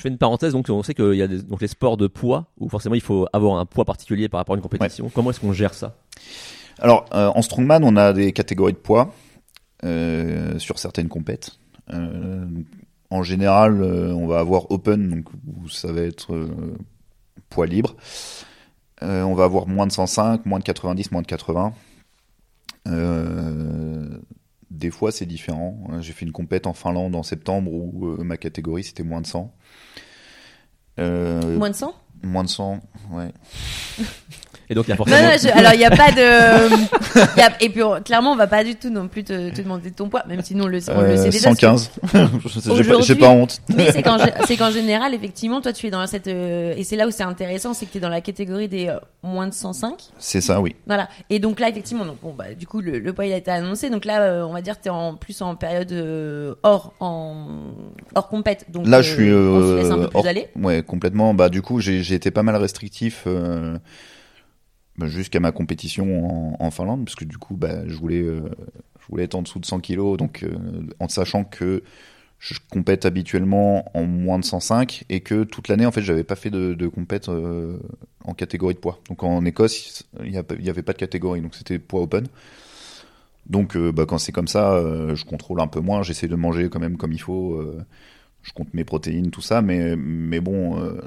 je fais une parenthèse, donc on sait qu'il y a des, donc les sports de poids où forcément il faut avoir un poids particulier par rapport à une compétition. Comment est-ce qu'on gère ça? Alors euh, en strongman, on a des catégories de poids euh, sur certaines compètes. Euh, en général, on va avoir open, donc où ça va être poids libre. On va avoir moins de 105, moins de 90, moins de 80. Euh, des fois, c'est différent. J'ai fait une compète en Finlande en septembre où euh, ma catégorie c'était moins de 100. Euh, Moins de 100 moins de 100, ouais. Et donc il y a Non, forcément. non, je- alors il n'y a pas de. y a- et puis on- clairement, on va pas du tout non plus te, te demander ton poids, même si nous on le, on le Euh, sait déjà. 115. J'ai pas- J'ai pas honte. Oui, c'est qu'en gé- c'est qu'en général, effectivement, toi, tu es dans cette euh, et c'est là où c'est intéressant, c'est que tu es dans la catégorie des euh, moins de 105. C'est ça, oui. Voilà. Et donc là, effectivement, donc, bon, bah, du coup, le, le poids il a été annoncé. Donc là, euh, on va dire, que t'es en plus en période euh, hors en hors compète. Donc Là, je suis. on se laisse un euh, peu plus hors- aller. Ouais, complètement. Bah, du coup, j'ai j'ai été pas mal restrictif euh, bah, jusqu'à ma compétition en, Finlande, parce que du coup, bah, je voulais, euh, je voulais être en dessous de 100 kilos, donc euh, en sachant que je compète habituellement en moins de 105 et que toute l'année, en fait, j'avais pas fait de, compète euh, en catégorie de poids. Donc en Écosse, il y, a pas- il y avait pas de catégorie, donc c'était poids open. Donc, bah, quand c'est comme ça, je contrôle un peu moins. J'essaie de manger quand même comme il faut. Je compte mes protéines, tout ça, mais, mais bon, euh,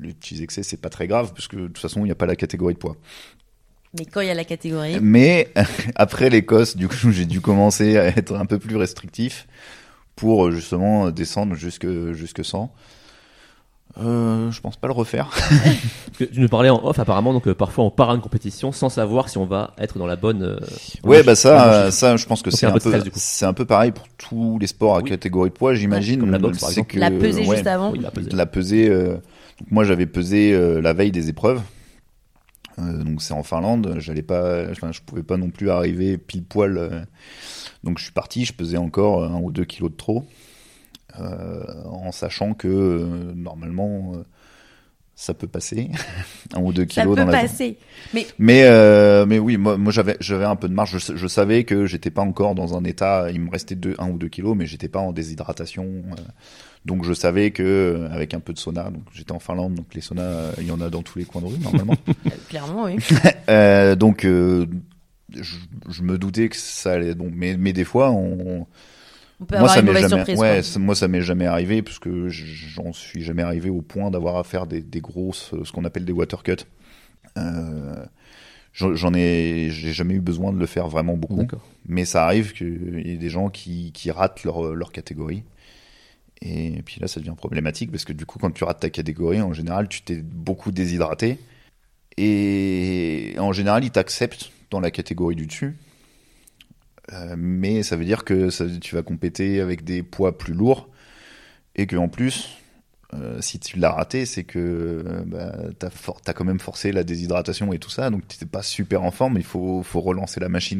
les petits excès, c'est pas très grave, puisque de toute façon, il n'y a pas la catégorie de poids. Mais quand il y a la catégorie, Mais après l'Écosse, du coup, j'ai dû commencer à être un peu plus restrictif pour justement descendre jusque, jusque 100. Euh, je pense pas le refaire. Parce que tu nous parlais en off apparemment, donc euh, parfois on part à une compétition sans savoir si on va être dans la bonne. euh, Ouais, bah ça, ça, je pense que c'est un un peu c'est un peu pareil pour tous les sports à Oui. catégorie de poids, j'imagine. la boxe, par c'est exemple. que la pesée ouais, juste avant. Oui, la pesée. la pesée. euh, donc moi, j'avais pesé euh, la veille des épreuves. Euh, donc c'est en Finlande. J'allais pas, enfin, je pouvais pas non plus arriver pile poil. euh, donc je suis parti. Je pesais encore un ou deux kilos de trop, euh, en sachant que euh, normalement euh, ça peut passer un ou deux ça kilos peut dans la passer. Mais mais euh, mais oui, moi, moi j'avais j'avais un peu de marge. Je, je savais que j'étais pas encore dans un état. Il me restait deux, un ou deux kilos, mais j'étais pas en déshydratation. euh, donc je savais que euh, avec un peu de sauna. Donc j'étais en Finlande, donc les saunas, euh, il y en a dans tous les coins de rue normalement. euh, clairement, oui. Euh, donc euh, je, je me doutais que ça allait. Bon, mais mais des fois on On peut moi avoir ça une m'est mauvaise jamais surprise. ouais ça- moi ça m'est jamais arrivé puisque j'en suis jamais arrivé au point d'avoir à faire des, des grosses euh, ce qu'on appelle des water cuts. Euh, j'en ai j'ai jamais eu besoin de le faire vraiment beaucoup. Mais ça arrive qu'il y ait des gens qui, qui ratent leur, leur catégorie. Et puis là ça devient problématique parce que du coup quand tu rates ta catégorie en général tu t'es beaucoup déshydraté. Et en général ils t'acceptent dans la catégorie du dessus Euh, mais ça veut dire que tu vas compéter avec des poids plus lourds et que en plus euh, si tu l'as raté c'est que euh, bah, t'as quand même forcé la déshydratation et tout ça donc t'étais pas super en forme il faut, faut relancer la machine